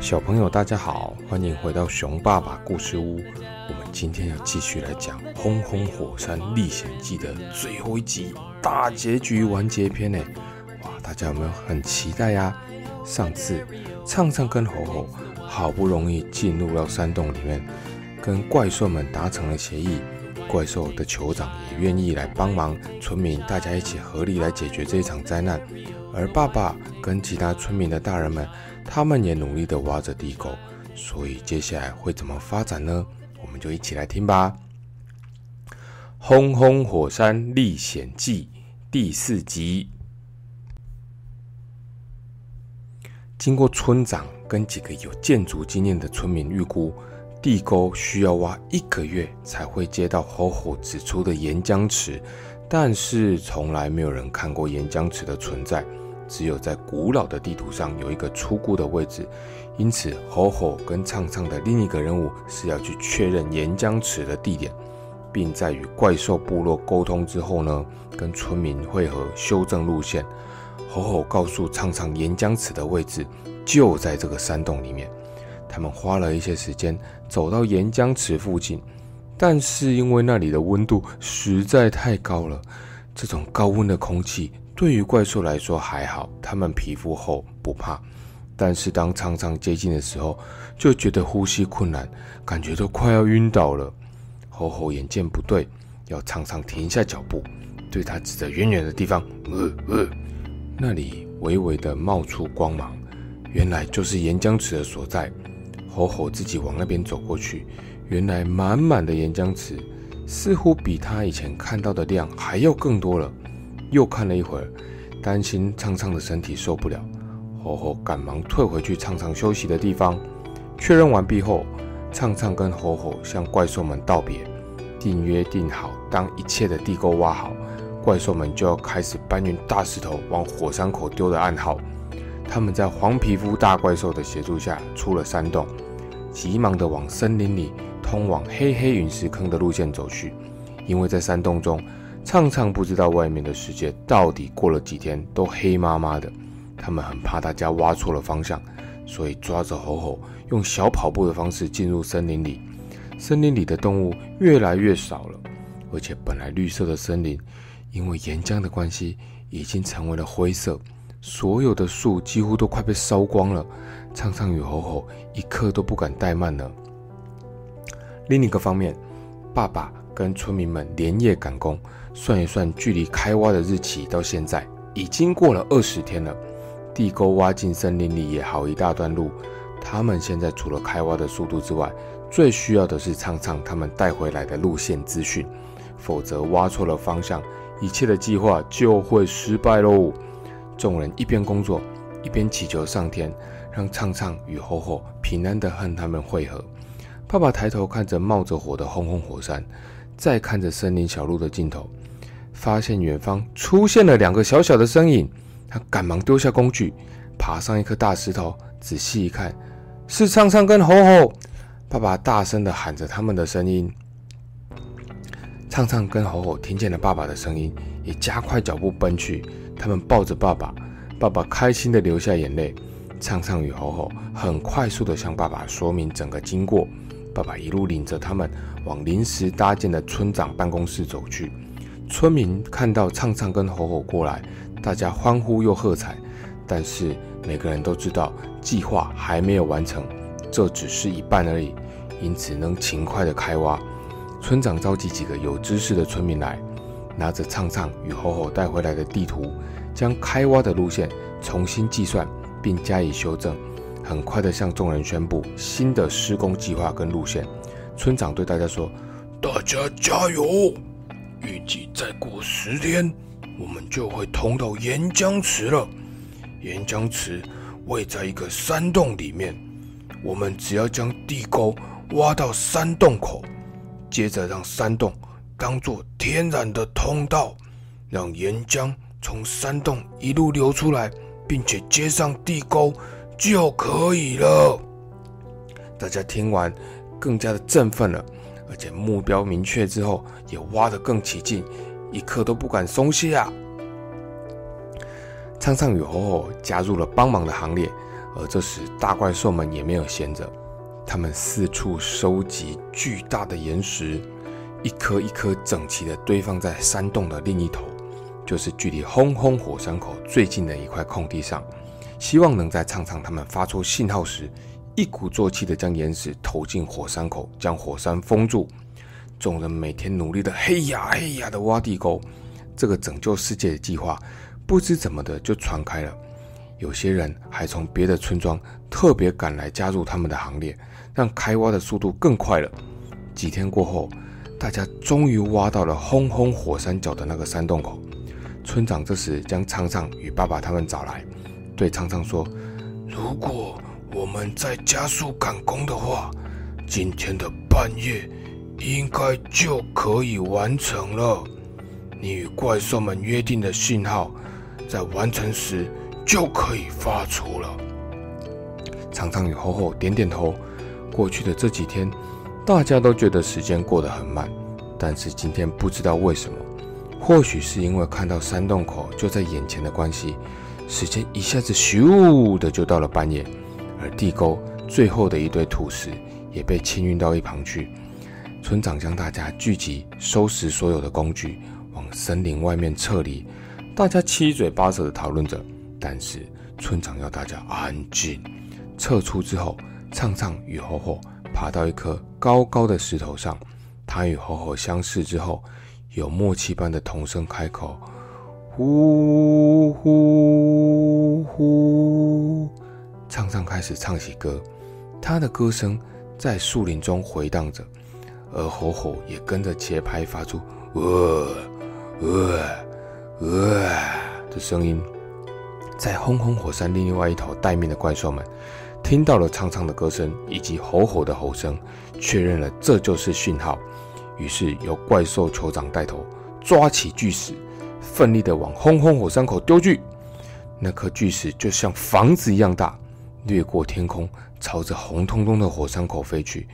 小朋友，大家好，欢迎回到熊爸爸故事屋。我们今天要继续来讲《轰轰火山历险记》的最后一集大结局完结篇呢。哇，大家有没有很期待呀？上次畅畅跟吼吼好不容易进入到山洞里面，跟怪兽们达成了协议，怪兽的酋长也愿意来帮忙村民，大家一起合力来解决这一场灾难。而爸爸跟其他村民的大人们。他们也努力地挖着地沟，所以接下来会怎么发展呢？我们就一起来听吧。《轰轰火山历险记》第四集，经过村长跟几个有建筑经验的村民预估，地沟需要挖一个月才会接到吼吼指出的岩浆池，但是从来没有人看过岩浆池的存在。只有在古老的地图上有一个出库的位置，因此吼吼跟唱唱的另一个任务是要去确认岩浆池的地点，并在与怪兽部落沟通之后呢，跟村民会合修正路线。吼吼告诉唱唱岩浆池的位置就在这个山洞里面。他们花了一些时间走到岩浆池附近，但是因为那里的温度实在太高了，这种高温的空气。对于怪兽来说还好，它们皮肤厚不怕。但是当苍苍接近的时候，就觉得呼吸困难，感觉都快要晕倒了。吼吼眼见不对，要苍苍停下脚步，对他指着远远的地方，呃呃，那里微微的冒出光芒，原来就是岩浆池的所在。吼吼自己往那边走过去，原来满满的岩浆池，似乎比他以前看到的量还要更多了。又看了一会儿，担心畅畅的身体受不了，吼吼赶忙退回去畅畅休息的地方。确认完毕后，畅畅跟吼吼向怪兽们道别，定约定好，当一切的地沟挖好，怪兽们就要开始搬运大石头往火山口丢的暗号。他们在黄皮肤大怪兽的协助下出了山洞，急忙的往森林里通往黑黑陨石坑的路线走去，因为在山洞中。畅畅不知道外面的世界到底过了几天都黑麻麻的，他们很怕大家挖错了方向，所以抓着吼吼，用小跑步的方式进入森林里。森林里的动物越来越少了，而且本来绿色的森林，因为岩浆的关系，已经成为了灰色，所有的树几乎都快被烧光了。畅畅与吼吼一刻都不敢怠慢了。另一个方面，爸爸跟村民们连夜赶工。算一算，距离开挖的日期到现在已经过了二十天了。地沟挖进森林里也好一大段路。他们现在除了开挖的速度之外，最需要的是畅畅他们带回来的路线资讯。否则挖错了方向，一切的计划就会失败喽。众人一边工作，一边祈求上天，让畅畅与吼吼平安地和他们会合。爸爸抬头看着冒着火的轰轰火山，再看着森林小路的尽头。发现远方出现了两个小小的身影，他赶忙丢下工具，爬上一颗大石头，仔细一看，是畅畅跟吼吼。爸爸大声的喊着他们的声音，畅畅跟吼吼听见了爸爸的声音，也加快脚步奔去。他们抱着爸爸，爸爸开心的流下眼泪。畅畅与吼吼很快速的向爸爸说明整个经过，爸爸一路领着他们往临时搭建的村长办公室走去。村民看到畅畅跟吼吼过来，大家欢呼又喝彩。但是每个人都知道计划还没有完成，这只是一半而已，因此能勤快的开挖。村长召集几个有知识的村民来，拿着畅畅与吼吼带回来的地图，将开挖的路线重新计算并加以修正，很快的向众人宣布新的施工计划跟路线。村长对大家说：“大家加油！”预计再过十天，我们就会通到岩浆池了。岩浆池位在一个山洞里面，我们只要将地沟挖到山洞口，接着让山洞当做天然的通道，让岩浆从山洞一路流出来，并且接上地沟就可以了。大家听完，更加的振奋了。而且目标明确之后，也挖得更起劲，一刻都不敢松懈啊！苍苍与吼吼加入了帮忙的行列，而这时大怪兽们也没有闲着，他们四处收集巨大的岩石，一颗一颗整齐地堆放在山洞的另一头，就是距离轰轰火山口最近的一块空地上，希望能在畅畅他们发出信号时，一鼓作气地将岩石投进火山口，将火山封住。众人每天努力的嘿呀嘿呀的挖地沟，这个拯救世界的计划，不知怎么的就传开了。有些人还从别的村庄特别赶来加入他们的行列，让开挖的速度更快了。几天过后，大家终于挖到了轰轰火山脚的那个山洞口。村长这时将昌昌与爸爸他们找来，对昌昌说：“如果我们再加速赶工的话，今天的半夜。”应该就可以完成了。你与怪兽们约定的信号，在完成时就可以发出了。长长与厚厚点点头。过去的这几天，大家都觉得时间过得很慢，但是今天不知道为什么，或许是因为看到山洞口就在眼前的关系，时间一下子咻的就到了半夜，而地沟最后的一堆土石也被清运到一旁去。村长将大家聚集，收拾所有的工具，往森林外面撤离。大家七嘴八舌地讨论着，但是村长要大家安静。撤出之后，畅畅与吼吼爬到一颗高高的石头上。他与吼吼相视之后，有默契般的同声开口：“呼呼呼！”畅畅开始唱起歌，他的歌声在树林中回荡着。而吼吼也跟着节拍发出“呃呃呃”的声音，在轰轰火山另外一头待命的怪兽们听到了唱唱的歌声以及吼吼的吼声，确认了这就是讯号。于是由怪兽酋长带头抓起巨石，奋力的往轰轰火山口丢去。那颗巨石就像房子一样大，掠过天空，朝着红彤彤的火山口飞去。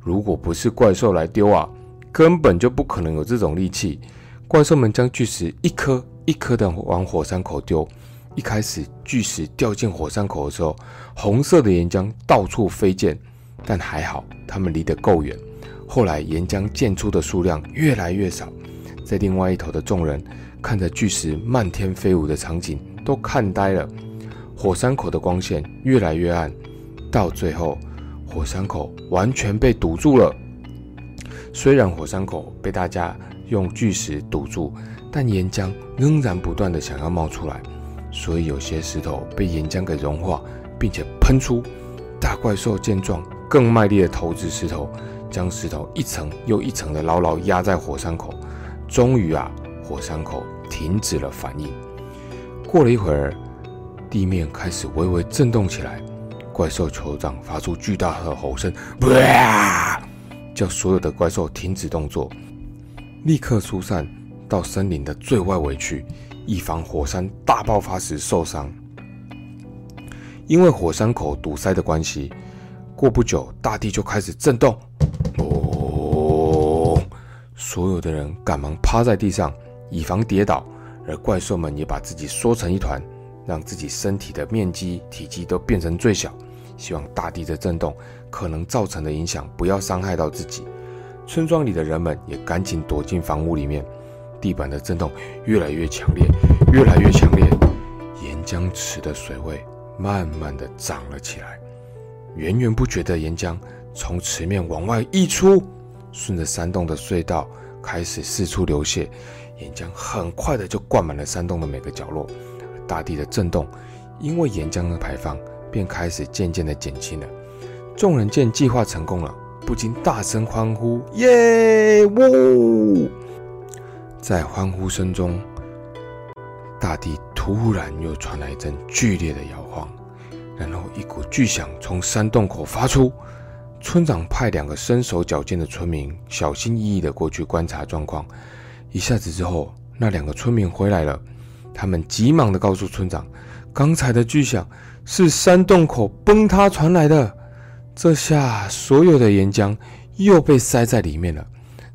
如果不是怪兽来丢啊，根本就不可能有这种力气。怪兽们将巨石一颗一颗的往火山口丢。一开始巨石掉进火山口的时候，红色的岩浆到处飞溅，但还好他们离得够远。后来岩浆溅出的数量越来越少，在另外一头的众人看着巨石漫天飞舞的场景，都看呆了。火山口的光线越来越暗，到最后。火山口完全被堵住了。虽然火山口被大家用巨石堵住，但岩浆仍然不断的想要冒出来，所以有些石头被岩浆给融化，并且喷出。大怪兽见状，更卖力的投掷石头，将石头一层又一层的牢牢压在火山口。终于啊，火山口停止了反应。过了一会儿，地面开始微微震动起来。怪兽酋长发出巨大的吼声，叫所有的怪兽停止动作，立刻疏散到森林的最外围去，以防火山大爆发时受伤。因为火山口堵塞的关系，过不久大地就开始震动。哦，所有的人赶忙趴在地上，以防跌倒，而怪兽们也把自己缩成一团。让自己身体的面积、体积都变成最小，希望大地的震动可能造成的影响不要伤害到自己。村庄里的人们也赶紧躲进房屋里面。地板的震动越来越强烈，越来越强烈，岩浆池的水位慢慢的涨了起来。源源不绝的岩浆从池面往外溢出，顺着山洞的隧道开始四处流泻，岩浆很快的就灌满了山洞的每个角落。大地的震动，因为岩浆的排放，便开始渐渐的减轻了。众人见计划成功了，不禁大声欢呼：“耶！呜！”在欢呼声中，大地突然又传来一阵剧烈的摇晃，然后一股巨响从山洞口发出。村长派两个身手矫健的村民小心翼翼的过去观察状况。一下子之后，那两个村民回来了。他们急忙地告诉村长，刚才的巨响是山洞口崩塌传来的。这下所有的岩浆又被塞在里面了。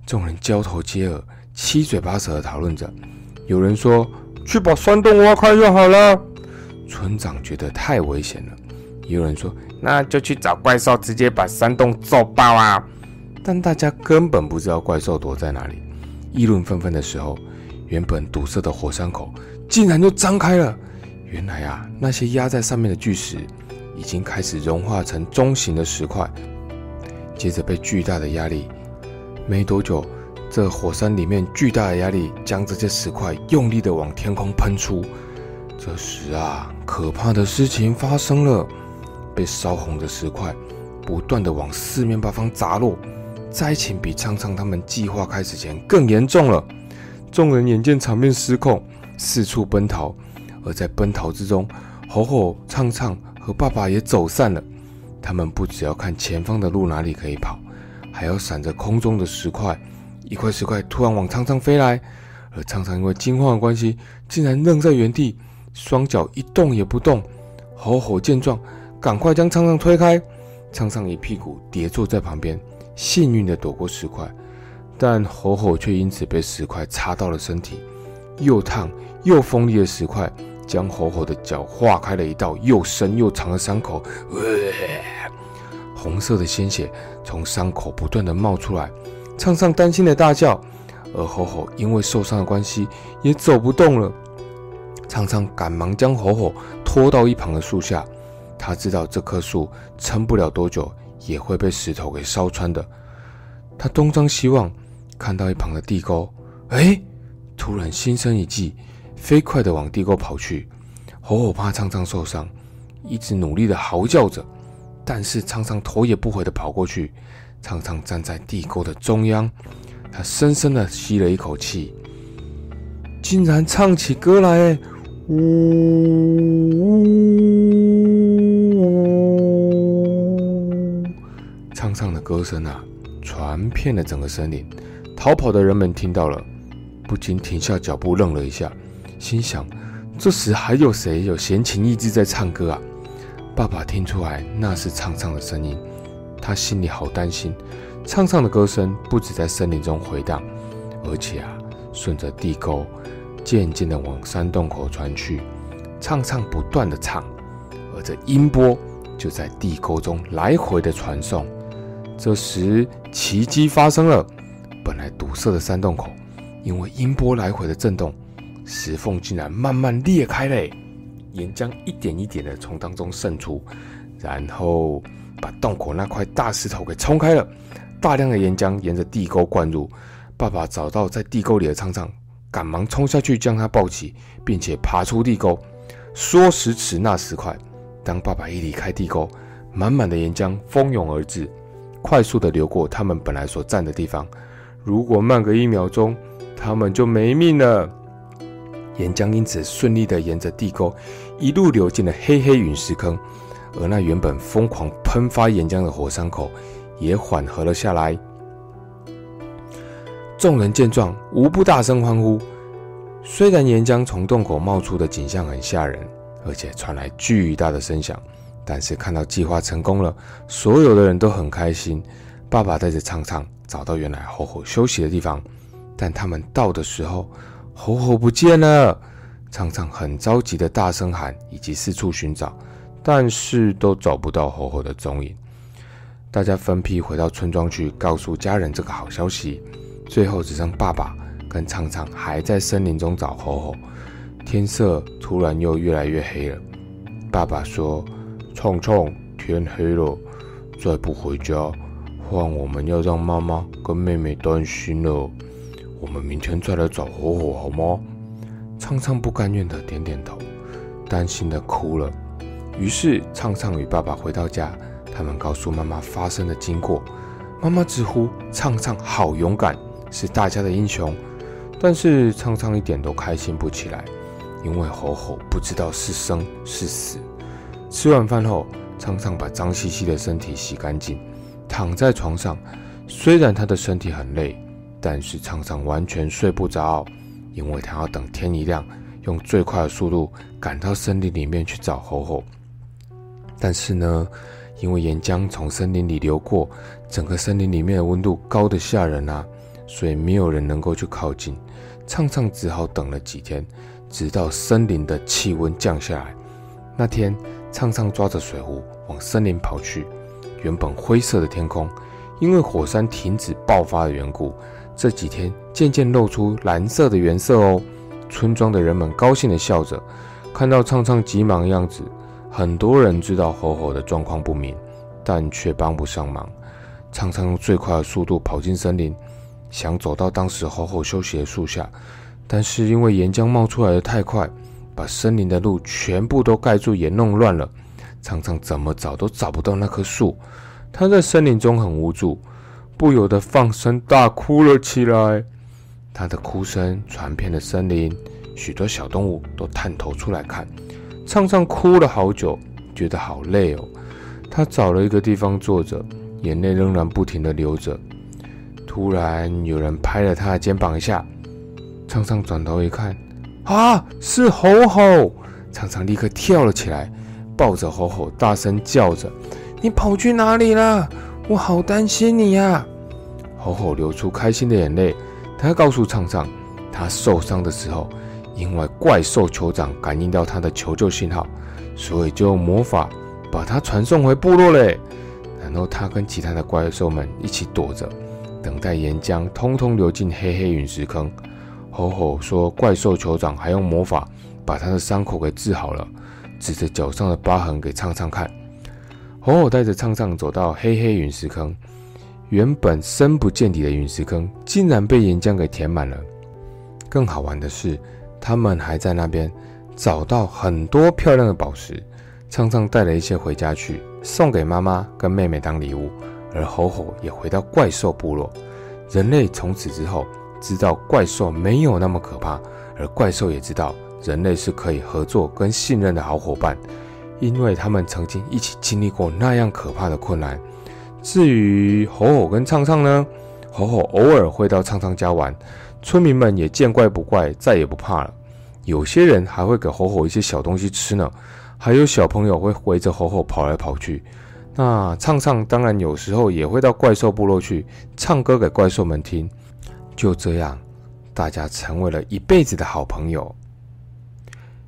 众人交头接耳，七嘴八舌地讨论着。有人说：“去把山洞挖开就好了。”村长觉得太危险了，也有人说，那就去找怪兽，直接把山洞揍爆啊！但大家根本不知道怪兽躲在哪里。议论纷纷的时候，原本堵塞的火山口竟然就张开了。原来啊，那些压在上面的巨石已经开始融化成中型的石块，接着被巨大的压力，没多久，这火山里面巨大的压力将这些石块用力的往天空喷出。这时啊，可怕的事情发生了，被烧红的石块不断的往四面八方砸落。灾情比苍苍他们计划开始前更严重了。众人眼见场面失控，四处奔逃。而在奔逃之中，吼吼、唱唱和爸爸也走散了。他们不只要看前方的路哪里可以跑，还要闪着空中的石块。一块石块突然往苍苍飞来，而苍苍因为惊慌的关系，竟然愣在原地，双脚一动也不动。吼吼见状，赶快将苍苍推开。苍苍一屁股跌坐在旁边。幸运的躲过石块，但吼吼却因此被石块插到了身体，又烫又锋利的石块将吼吼的脚划开了一道又深又长的伤口，红色的鲜血从伤口不断的冒出来，畅畅担心的大叫，而吼吼因为受伤的关系也走不动了，畅畅赶忙将吼吼拖到一旁的树下，他知道这棵树撑不了多久。也会被石头给烧穿的。他东张西望，看到一旁的地沟，哎，突然心生一计，飞快的往地沟跑去。吼吼怕苍苍受伤，一直努力的嚎叫着，但是苍苍头也不回的跑过去。苍苍站在地沟的中央，他深深的吸了一口气，竟然唱起歌来，呜呜呜。唱唱的歌声啊，传遍了整个森林。逃跑的人们听到了，不禁停下脚步，愣了一下，心想：这时还有谁有闲情逸致在唱歌啊？爸爸听出来那是唱唱的声音，他心里好担心。唱唱的歌声不止在森林中回荡，而且啊，顺着地沟渐渐的往山洞口传去。唱唱不断的唱，而这音波就在地沟中来回的传送。这时，奇迹发生了。本来堵塞的山洞口，因为音波来回的震动，石缝竟然慢慢裂开了，岩浆一点一点的从当中渗出，然后把洞口那块大石头给冲开了。大量的岩浆沿着地沟灌入。爸爸找到在地沟里的苍苍，赶忙冲下去将他抱起，并且爬出地沟。说时迟，那时快，当爸爸一离开地沟，满满的岩浆蜂拥而至。快速的流过他们本来所站的地方，如果慢个一秒钟，他们就没命了。岩浆因此顺利的沿着地沟一路流进了黑黑陨石坑，而那原本疯狂喷发岩浆的火山口也缓和了下来。众人见状，无不大声欢呼。虽然岩浆从洞口冒出的景象很吓人，而且传来巨大的声响。但是看到计划成功了，所有的人都很开心。爸爸带着畅畅找到原来猴猴休息的地方，但他们到的时候，猴猴不见了。畅畅很着急的大声喊，以及四处寻找，但是都找不到猴猴的踪影。大家分批回到村庄去告诉家人这个好消息。最后只剩爸爸跟畅畅还在森林中找猴猴。天色突然又越来越黑了。爸爸说。畅畅，天黑了，再不回家，换我们要让妈妈跟妹妹担心了。我们明天再来找火火好吗？畅畅不甘愿的点点头，担心的哭了。于是畅畅与爸爸回到家，他们告诉妈妈发生的经过。妈妈直呼畅畅好勇敢，是大家的英雄。但是畅畅一点都开心不起来，因为火火不知道是生是死。吃完饭后，畅畅把脏兮兮的身体洗干净，躺在床上。虽然他的身体很累，但是畅畅完全睡不着，因为他要等天一亮，用最快的速度赶到森林里面去找猴猴。但是呢，因为岩浆从森林里流过，整个森林里面的温度高得吓人啊，所以没有人能够去靠近。畅畅只好等了几天，直到森林的气温降下来。那天。畅畅抓着水壶往森林跑去。原本灰色的天空，因为火山停止爆发的缘故，这几天渐渐露出蓝色的原色哦。村庄的人们高兴地笑着，看到畅畅急忙的样子，很多人知道吼吼的状况不明，但却帮不上忙。畅畅用最快的速度跑进森林，想走到当时吼吼休息的树下，但是因为岩浆冒出来的太快，把森林的路全部都盖住，也弄乱了。畅畅怎么找都找不到那棵树，他在森林中很无助，不由得放声大哭了起来。他的哭声传遍了森林，许多小动物都探头出来看。畅畅哭了好久，觉得好累哦。他找了一个地方坐着，眼泪仍然不停地流着。突然，有人拍了他的肩膀一下，畅畅转头一看，啊，是吼吼！畅畅立刻跳了起来。抱着吼吼，大声叫着：“你跑去哪里了？我好担心你呀！”吼吼流出开心的眼泪。他告诉畅畅，他受伤的时候，因为怪兽酋长感应到他的求救信号，所以就用魔法把他传送回部落嘞。然后他跟其他的怪兽们一起躲着，等待岩浆通通流进黑黑陨石坑。吼吼说：“怪兽酋长还用魔法把他的伤口给治好了。”指着脚上的疤痕给畅畅看，吼吼带着畅畅走到黑黑陨石坑，原本深不见底的陨石坑竟然被岩浆给填满了。更好玩的是，他们还在那边找到很多漂亮的宝石，畅畅带了一些回家去送给妈妈跟妹妹当礼物，而吼吼也回到怪兽部落。人类从此之后知道怪兽没有那么可怕，而怪兽也知道。人类是可以合作跟信任的好伙伴，因为他们曾经一起经历过那样可怕的困难。至于吼吼跟畅畅呢，吼吼偶尔会到畅畅家玩，村民们也见怪不怪，再也不怕了。有些人还会给吼吼一些小东西吃呢，还有小朋友会围着吼吼跑来跑去。那畅畅当然有时候也会到怪兽部落去唱歌给怪兽们听。就这样，大家成为了一辈子的好朋友。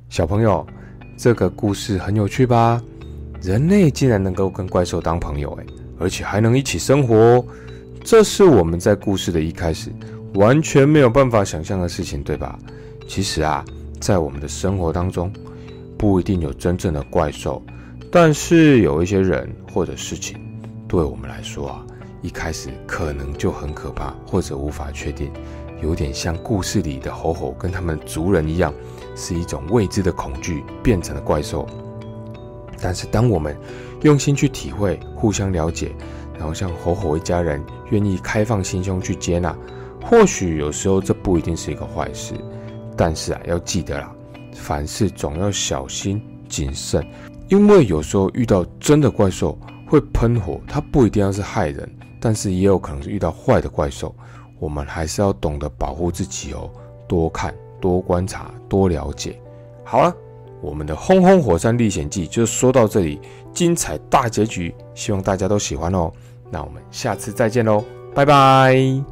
小朋友，这个故事很有趣吧？人类竟然能够跟怪兽当朋友，诶，而且还能一起生活！这是我们在故事的一开始完全没有办法想象的事情，对吧？其实啊，在我们的生活当中，不一定有真正的怪兽，但是有一些人或者事情，对我们来说啊，一开始可能就很可怕，或者无法确定，有点像故事里的吼吼跟他们族人一样。是一种未知的恐惧变成了怪兽，但是当我们用心去体会、互相了解，然后像吼吼一家人愿意开放心胸去接纳，或许有时候这不一定是一个坏事。但是啊，要记得啦，凡事总要小心谨慎，因为有时候遇到真的怪兽会喷火，它不一定要是害人，但是也有可能是遇到坏的怪兽，我们还是要懂得保护自己哦，多看。多观察，多了解。好了，我们的《轰轰火山历险记》就说到这里，精彩大结局，希望大家都喜欢哦。那我们下次再见喽，拜拜。